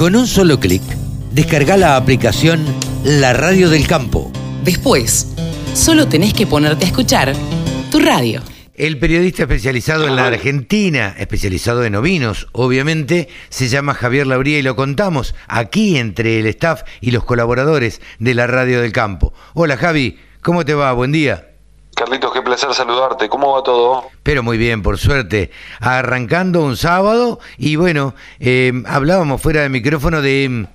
Con un solo clic, descarga la aplicación La Radio del Campo. Después, solo tenés que ponerte a escuchar tu radio. El periodista especializado en la Argentina, especializado en ovinos, obviamente, se llama Javier Labría y lo contamos aquí entre el staff y los colaboradores de la Radio del Campo. Hola Javi, ¿cómo te va? Buen día. Carlitos, qué placer saludarte. ¿Cómo va todo? Pero muy bien, por suerte. Arrancando un sábado y bueno, eh, hablábamos fuera de micrófono de,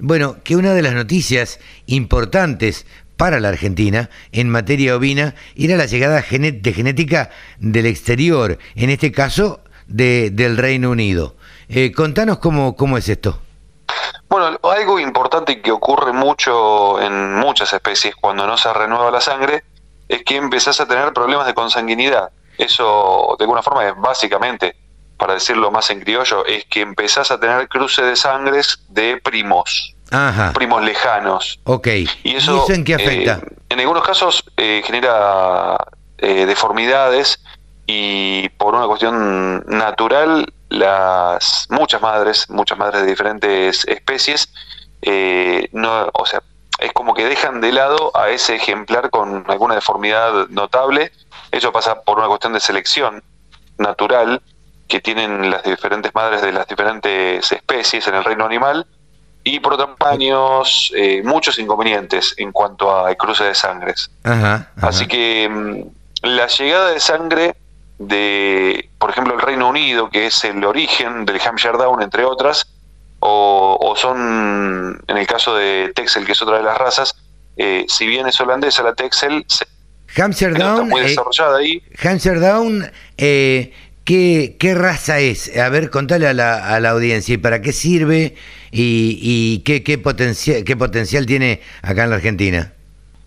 bueno, que una de las noticias importantes para la Argentina en materia ovina era la llegada de genética del exterior, en este caso de, del Reino Unido. Eh, contanos cómo, cómo es esto. Bueno, algo importante que ocurre mucho en muchas especies cuando no se renueva la sangre es que empezás a tener problemas de consanguinidad. Eso, de alguna forma, es básicamente, para decirlo más en criollo, es que empezás a tener cruce de sangres de primos. Primos lejanos. Ok. ¿Y eso, en qué afecta? Eh, en algunos casos eh, genera eh, deformidades y por una cuestión natural, las muchas madres, muchas madres de diferentes especies, no, o sea, es como que dejan de lado a ese ejemplar con alguna deformidad notable. Eso pasa por una cuestión de selección natural que tienen las diferentes madres de las diferentes especies en el reino animal y por otros años eh, muchos inconvenientes en cuanto a cruce de sangres. Así que mm, la llegada de sangre de, por ejemplo, el Reino Unido, que es el origen del Hampshire Down, entre otras, o, son, en el caso de Texel, que es otra de las razas, eh, si bien es holandesa la Texel, Hampshire Down, muy eh, desarrollada ahí. Hampshire Down, eh, ¿qué, ¿qué, raza es? A ver, contale a la, a la audiencia y para qué sirve y, y qué, qué, potencial, qué potencial tiene acá en la Argentina.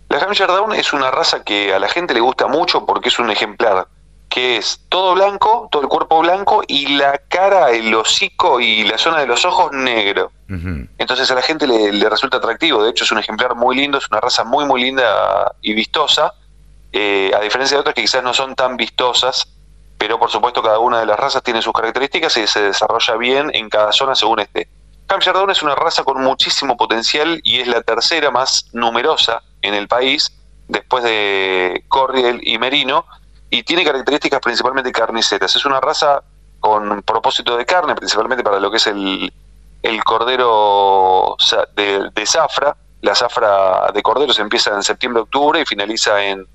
La Hampshire Down es una raza que a la gente le gusta mucho porque es un ejemplar que es todo blanco, todo el cuerpo blanco y la cara, el hocico y la zona de los ojos negro. Entonces a la gente le, resulta atractivo, de hecho es un ejemplar muy lindo, es una raza muy muy linda y vistosa, eh, a diferencia de otras que quizás no son tan vistosas, pero por supuesto cada una de las razas tiene sus características y se desarrolla bien en cada zona según esté. Hampshire Down es una raza con muchísimo potencial y es la tercera más numerosa en el país, después de Corriel y Merino, y tiene características principalmente carniceras. Es una raza con propósito de carne, principalmente para lo que es el, el cordero de, zafra. La zafra de cordero se empieza en septiembre-octubre y finaliza en,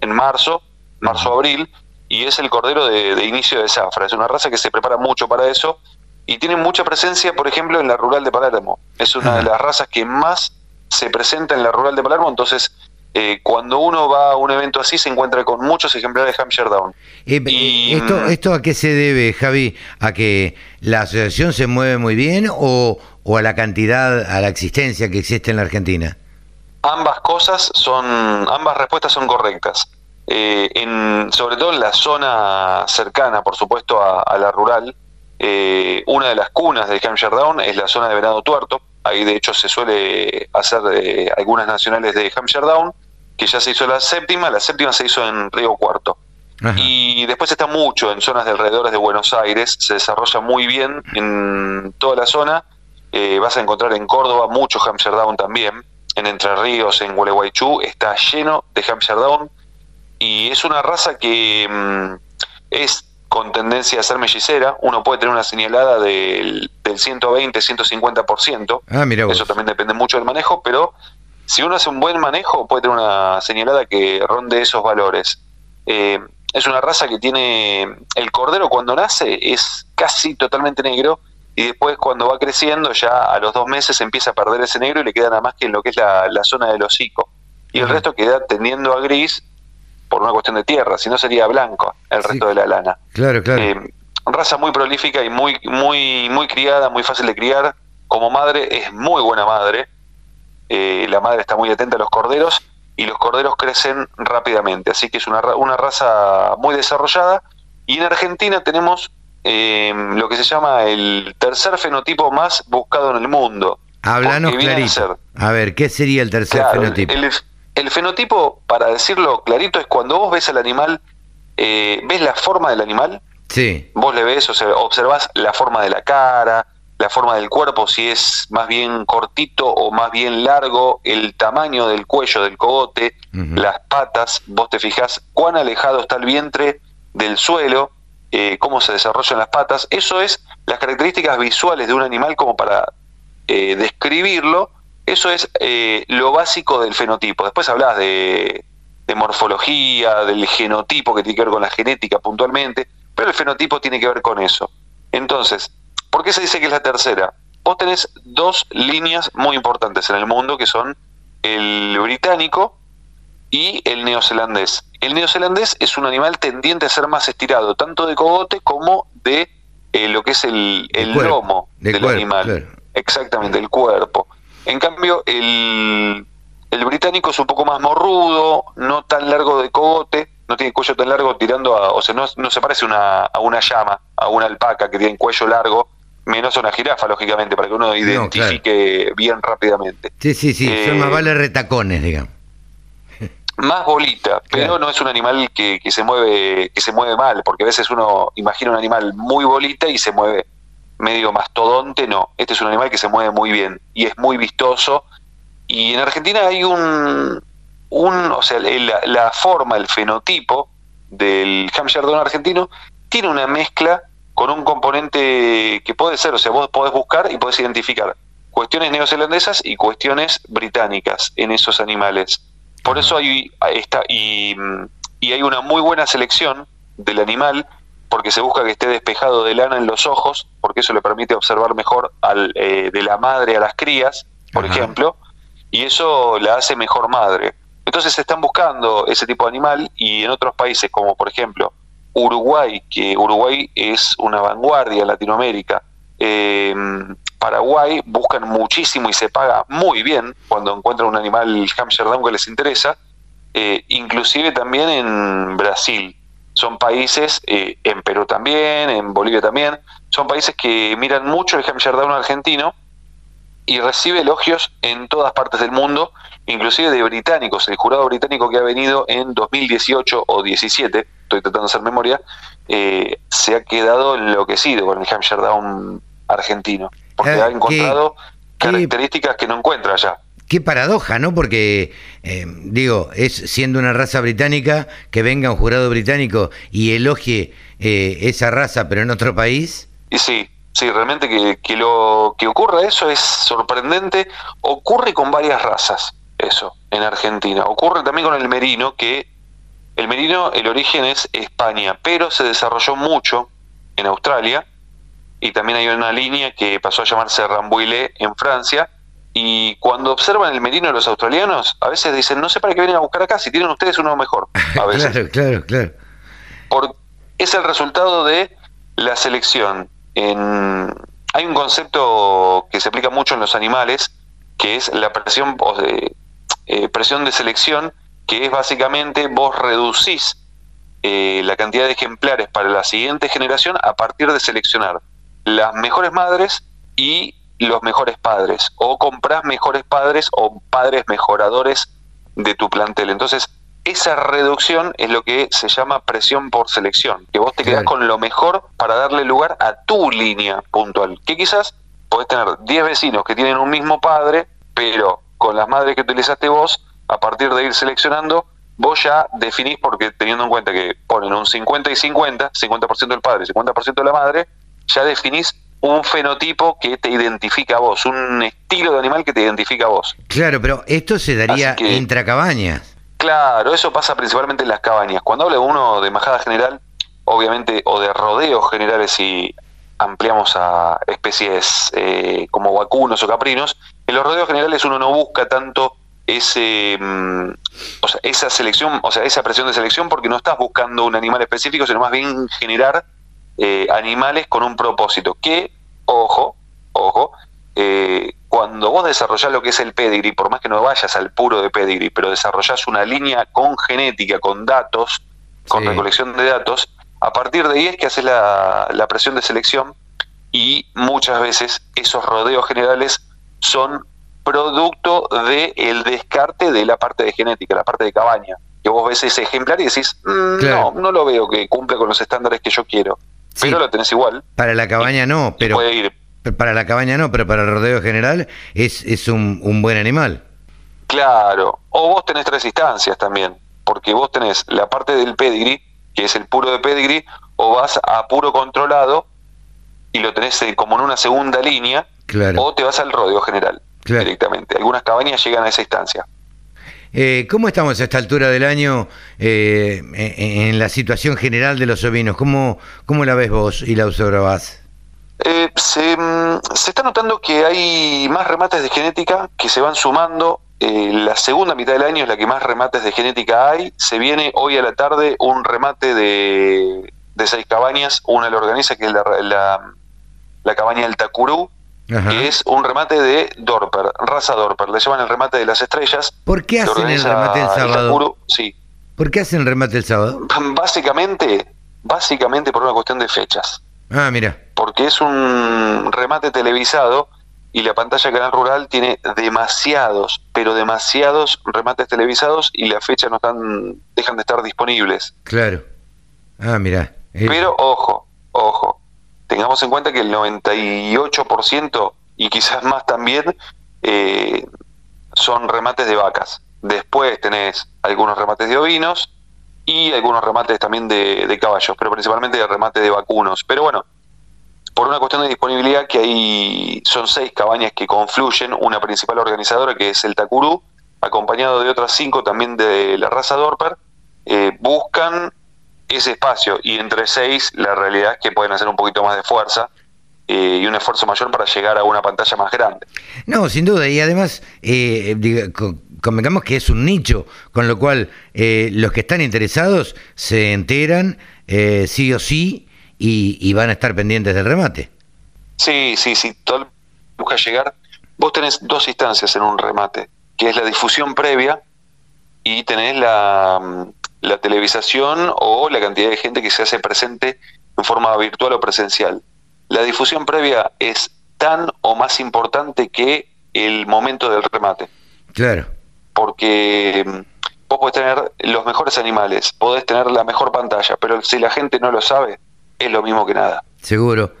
en marzo, marzo-abril, y es el cordero de, inicio de zafra. Es una raza que se prepara mucho para eso y tiene mucha presencia, por ejemplo, en la rural de Palermo. Es una de las razas que más se presenta en la rural de Palermo, entonces eh, cuando uno va a un evento así se encuentra con muchos ejemplares de Hampshire Down. Eh, y, esto, mm, ¿Esto a qué se debe, Javi? ¿A que la asociación se mueve muy bien o, a la cantidad, a la existencia que existe en la Argentina? Ambas cosas son, ambas respuestas son correctas. Eh, en, sobre todo en la zona cercana, por supuesto, a, la rural, una de las cunas de Hampshire Down es la zona de Venado Tuerto. Ahí de hecho se suele hacer algunas nacionales de Hampshire Down que ya se hizo la séptima, la séptima se hizo en Río Cuarto. Y después está mucho en zonas de alrededores de Buenos Aires, se desarrolla muy bien en toda la zona. Eh, vas a encontrar en Córdoba mucho Hampshire Down también, en Entre Ríos, en Gualeguaychú, está lleno de Hampshire Down. Y es una raza que mm, es con tendencia a ser mellicera, uno puede tener una señalada del, del 120, 150%. Ah, mira Eso también depende mucho del manejo, pero si uno hace un buen manejo, puede tener una señalada que ronde esos valores. Eh, es una raza que tiene. El cordero cuando nace es casi totalmente negro y después cuando va creciendo, ya a los dos meses empieza a perder ese negro y le queda nada más que en lo que es la, zona del hocico. Y el resto queda tendiendo a gris por una cuestión de tierra, si no sería blanco el resto de la lana. Claro, claro. Eh, raza muy prolífica y muy, muy, muy criada, muy fácil de criar. Como madre es muy buena madre eh, la madre está muy atenta a los corderos y los corderos crecen rápidamente, así que es una, una raza muy desarrollada. Y en Argentina tenemos em, lo que se llama el tercer fenotipo más buscado en el mundo. Háblanos clarito. A, ver, ¿qué sería el tercer fenotipo? El, fenotipo, para decirlo clarito, es cuando vos ves al animal, eh, ves la forma del animal, sí. vos le ves, o sea, observás la forma de la cara, la forma del cuerpo, si es más bien cortito o más bien largo, el tamaño del cuello del cogote, las patas, vos te fijás cuán alejado está el vientre del suelo, eh, cómo se desarrollan las patas, eso es las características visuales de un animal como para eh, describirlo, eso es eh, lo básico del fenotipo. Después hablas de, de morfología, del genotipo que tiene que ver con la genética puntualmente, pero el fenotipo tiene que ver con eso. Entonces, ¿Por qué se dice que es la tercera? Vos tenés dos líneas muy importantes en el mundo que son el británico y el neozelandés. El neozelandés es un animal tendiente a ser más estirado, tanto de cogote como de eh, lo que es el, lomo del animal. Exactamente, el cuerpo. En cambio, el, el británico es un poco más morrudo, no tan largo de cogote, no tiene cuello tan largo tirando a, o sea, no, no se parece una, a una llama, a una alpaca que tiene cuello largo, menos una jirafa, lógicamente, para que uno identifique bien rápidamente. Sí, sí, sí, son más eh, vale retacones, digamos. Más bolita, pero no es un animal que, que, se mueve que se mueve mal, porque a veces uno imagina un animal muy bolita y se mueve medio mastodonte, no, este es un animal que se mueve muy bien y es muy vistoso. Y en Argentina hay un, un o sea, la, la forma, el fenotipo del Hampshire Down argentino tiene una mezcla con un componente que puede ser, o sea, vos podés buscar y podés identificar cuestiones neozelandesas y cuestiones británicas en esos animales. Por eso hay, está, y, y, hay una muy buena selección del animal, porque se busca que esté despejado de lana en los ojos, porque eso le permite observar mejor al, eh, de la madre a las crías, por ejemplo, y eso la hace mejor madre. Entonces se están buscando ese tipo de animal y en otros países, como por ejemplo Uruguay, que Uruguay es una vanguardia en Latinoamérica. Eh, Paraguay buscan muchísimo y se paga muy bien cuando encuentran un animal Hampshire Down que les interesa, eh, inclusive también en Brasil. Son países, eh, en Perú también, en Bolivia también, son países que miran mucho el Hampshire argentino y recibe elogios en todas partes del mundo, inclusive de británicos. El jurado británico que ha venido en 2018 o 17 estoy tratando de hacer memoria, eh, se ha quedado enloquecido con el Hampshire Down argentino, porque ah, ha encontrado características que no encuentra allá. Qué paradoja, ¿no? Porque, eh, digo, es siendo una raza británica que venga un jurado británico y elogie eh, esa raza, pero en otro país. Y sí, sí, realmente que, que lo que ocurra eso es sorprendente. Ocurre con varias razas, eso, en Argentina. Ocurre también con el merino, que el merino, el origen es España, pero se desarrolló mucho en Australia y también hay una línea que pasó a llamarse Rambouillet en Francia. Y cuando observan el merino de los australianos, a veces dicen, no sé para qué vienen a buscar acá, si tienen ustedes uno mejor. A veces. claro, claro, claro. Por, es el resultado de la selección. En, hay un concepto que se aplica mucho en los animales, que es la presión, eh, presión de selección, que es básicamente vos reducís eh, la cantidad de ejemplares para la siguiente generación a partir de seleccionar las mejores madres y los mejores padres, o comprás mejores padres o padres mejoradores de tu plantel. Entonces, esa reducción es lo que se llama presión por selección, que vos te quedás con lo mejor para darle lugar a tu línea puntual, que quizás podés tener 10 vecinos que tienen un mismo padre, pero con las madres que utilizaste vos a partir de ir seleccionando, vos ya definís, porque teniendo en cuenta que ponen un 50 y 50, 50% del padre y 50% de la madre, ya definís un fenotipo que te identifica a vos, un estilo de animal que te identifica a vos. Claro, pero esto se daría entre cabañas. Claro, eso pasa principalmente en las cabañas. Cuando habla uno de majada general, obviamente, o de rodeos generales si ampliamos a especies eh, como vacunos o caprinos, en los rodeos generales uno no busca tanto ese, mm, o sea, esa selección, o sea, esa presión de selección porque no estás buscando un animal específico, sino más bien generar eh, animales con un propósito. Que, ojo, ojo, eh, cuando vos desarrollás lo que es el pedigree, por más que no vayas al puro de pedigree, pero desarrollás una línea con genética, con datos, con recolección de datos, a partir de ahí es que haces la, la presión de selección y muchas veces esos rodeos generales son producto del el descarte de la parte de genética, la parte de cabaña. Que vos ves ese ejemplar y decís, mm, no, no lo veo que cumple con los estándares que yo quiero. Pero lo tenés igual. Para la cabaña no, pero... Puede ir Para la cabaña no, pero para el rodeo general es, es un, un buen animal. Claro, o vos tenés tres instancias también, porque vos tenés la parte del pedigree, que es el puro de pedigree, o vas a puro controlado y lo tenés eh, como en una segunda línea, Claro. o te vas al rodeo general Claro. directamente. Algunas cabañas llegan a esa instancia. Eh, ¿Cómo estamos a esta altura del año eh, en, en la situación general de los ovinos? ¿Cómo, cómo la ves vos y la observás? Eh, se, mm, se está notando que hay más remates de genética que se van sumando. Eh, la segunda mitad del año es la que más remates de genética hay. Se viene hoy a la tarde un remate de, de seis cabañas. Una lo organiza, que es la, la, la cabaña del Tacurú, Ajá. que es un remate de Dorper, raza Dorper. Le llaman el remate de las estrellas. ¿Por qué hacen el remate el sábado? Sí. ¿Por qué hacen remate el sábado? Básicamente, básicamente por una cuestión de fechas. Ah, mira. porque es un remate televisado y la pantalla de Canal Rural tiene demasiados, pero demasiados remates televisados y la fecha no están, dejan de estar disponibles. Claro. Ah, mira. Eh, Pero ojo, ojo, tengamos en cuenta que el 98% y quizás más también eh, son remates de vacas. Después tenés algunos remates de ovinos y algunos remates también de, caballos, pero principalmente de remate de vacunos. Pero bueno, por una cuestión de disponibilidad que hay, son seis cabañas que confluyen, una principal organizadora que es el Tacurú, acompañado de otras cinco también de la raza Dorper, eh, buscan ese espacio y entre seis la realidad es que pueden hacer un poquito más de fuerza eh, y un esfuerzo mayor para llegar a una pantalla más grande. No, sin duda. Y además, eh, diga- convengamos que es un nicho, con lo cual eh, los que están interesados se enteran eh, sí o sí y, y van a estar pendientes del remate. Sí, sí, sí, todo el- busca llegar. Vos tenés dos instancias en un remate, que es la difusión previa y tenés la, mm, la televisación o la cantidad de gente que se hace presente en forma virtual o presencial. La difusión previa es tan o más importante que el momento del remate, Claro. porque mm, vos podés tener los mejores animales, podés tener la mejor pantalla, pero si la gente no lo sabe, es lo mismo que nada. Seguro.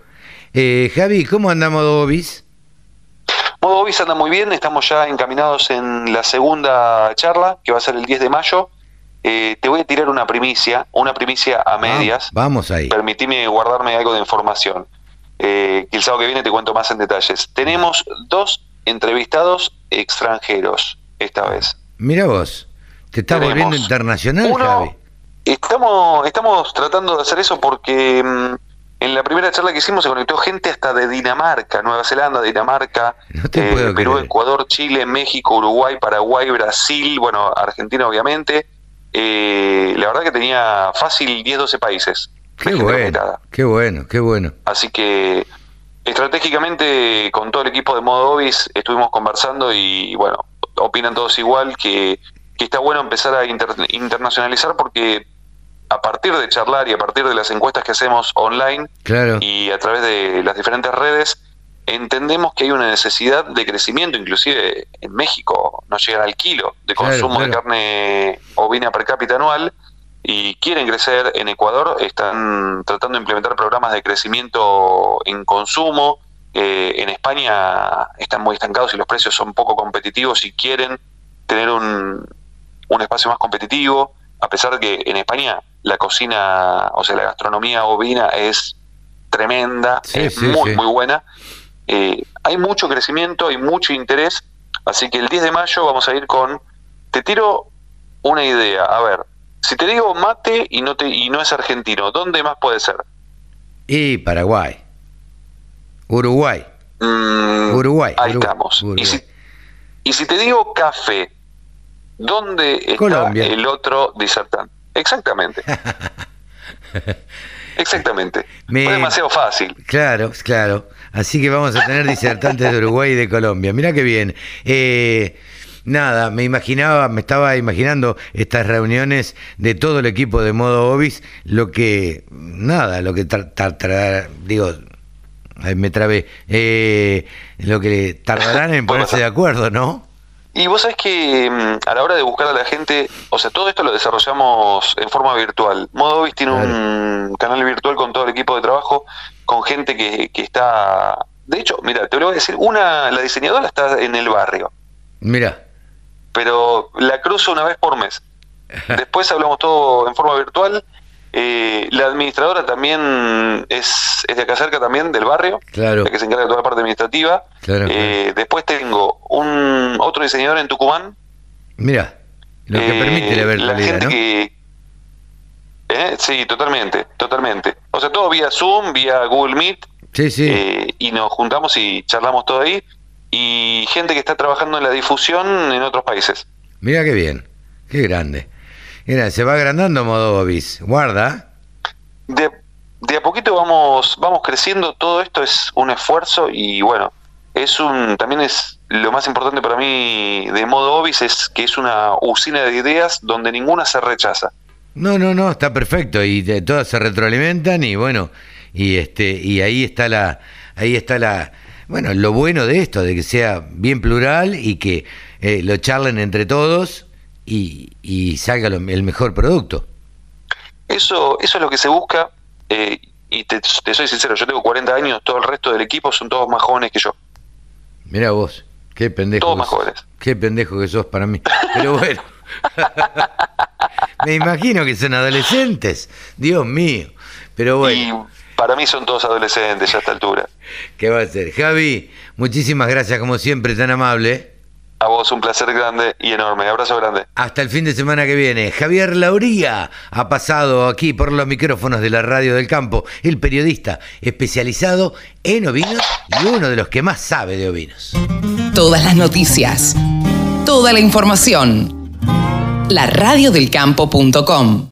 Eh, Javi, ¿cómo andamos, Dobis? Modo Obis anda muy bien, estamos ya encaminados en la segunda charla, que va a ser el 10 de mayo. Eh, te voy a tirar una primicia, una primicia a medias. Va- Vamos ahí. Permitime guardarme algo de información. Eh, que el sábado que viene te cuento más en detalles. Tenemos dos entrevistados extranjeros esta vez. Mira vos, te estás Tenemos volviendo internacional, uno- Javi. Estamos, estamos tratando de hacer eso porque mm, en la primera charla que hicimos se conectó gente hasta de Dinamarca, Nueva Zelanda, Dinamarca, No eh, Perú, creer. Ecuador, Chile, México, Uruguay, Paraguay, Brasil, bueno, Argentina obviamente. Eh, la verdad que tenía fácil 10, 12 países. Qué bueno, qué bueno, qué bueno. Así que estratégicamente con todo el equipo de Modo Obis estuvimos conversando y bueno, opinan todos igual que, que está bueno empezar a inter- internacionalizar porque a partir de charlar y a partir de las encuestas que hacemos online Claro. y a través de las diferentes redes, entendemos que hay una necesidad de crecimiento, inclusive en México no llegan al kilo de Claro, consumo de carne ovina per cápita anual y quieren crecer en Ecuador, están tratando de implementar programas de crecimiento en consumo, eh, en España están muy estancados y los precios son poco competitivos y quieren tener un, un espacio más competitivo, a pesar de que en España la cocina, o sea, la gastronomía ovina es tremenda, Sí, es sí, muy, sí. muy buena. Eh, hay mucho crecimiento, hay mucho interés, así que el 10 de mayo vamos a ir con, te tiro una idea, a ver, si te digo mate y no, te, y no es argentino, ¿dónde más puede ser? Y Paraguay. Uruguay. Mm, Uruguay, Ahí Uruguay, estamos. Uruguay. Y, si, y si te digo café, ¿dónde está Colombia. el otro disertante? Exactamente. Exactamente. Me- Fue demasiado fácil. Claro, claro. Así que vamos a tener disertantes de Uruguay y de Colombia. Mira qué bien. Eh, nada, me imaginaba, me estaba imaginando estas reuniones de todo el equipo de modo Obis, lo que, nada, lo que tar- tar- tar- digo, ay, me trabé, eh, lo que tardarán en ponerse de acuerdo, ¿no? Y vos sabés que mm, a la hora de buscar a la gente, o sea, todo esto lo desarrollamos en forma virtual. Modo Obis tiene un canal virtual con todo el equipo de trabajo, con gente que, que está de hecho, mira, te lo voy a decir, una, la diseñadora está en el barrio. Mira. Pero la cruzo una vez por mes. Después hablamos todo en forma virtual. Eh, la administradora también es, es, de acá cerca también, del barrio, claro. la que se encarga de toda la parte administrativa. Claro, eh, Después tengo un otro diseñador en Tucumán. Mira, lo que Eh, permite la virtualidad, gente ¿no? que- Eh, Sí, totalmente, totalmente. O sea, todo vía Zoom, vía Google Meet, Sí, sí. eh, y nos juntamos y charlamos todo ahí. Y gente que está trabajando en la difusión en otros países. Mira qué bien. Qué grande. Mira, se va agrandando Modobis. Guarda. De, de a poquito vamos, vamos creciendo, todo esto es un esfuerzo y bueno, es un, también es lo más importante para mí de modo Obis es que es una usina de ideas donde ninguna se rechaza. No, no, no, está perfecto y de- todas se retroalimentan y bueno, y este y ahí está la ahí está la bueno, lo bueno de esto de que sea bien plural y que eh, lo charlen entre todos y, y salga lo- el mejor producto. Eso, eso es lo que se busca eh, y te, te soy sincero, yo tengo 40 años, todo el resto del equipo son todos más jóvenes que yo, Mira vos, qué pendejo. todos más jóvenes. Qué pendejo que sos para mí. Pero bueno. Me imagino que son adolescentes. Dios mío. Pero bueno, Y para mí son todos adolescentes ya a esta altura. ¿qué va a ser? Javi, muchísimas gracias como siempre, tan amable. A vos un placer grande y enorme, abrazo grande. Hasta el fin de semana que viene. Javier Lauría ha pasado aquí por los micrófonos de la Radio del Campo, el periodista especializado en ovinos y uno de los que más sabe de ovinos. Todas las noticias. Toda la información. La radiodelcampo.com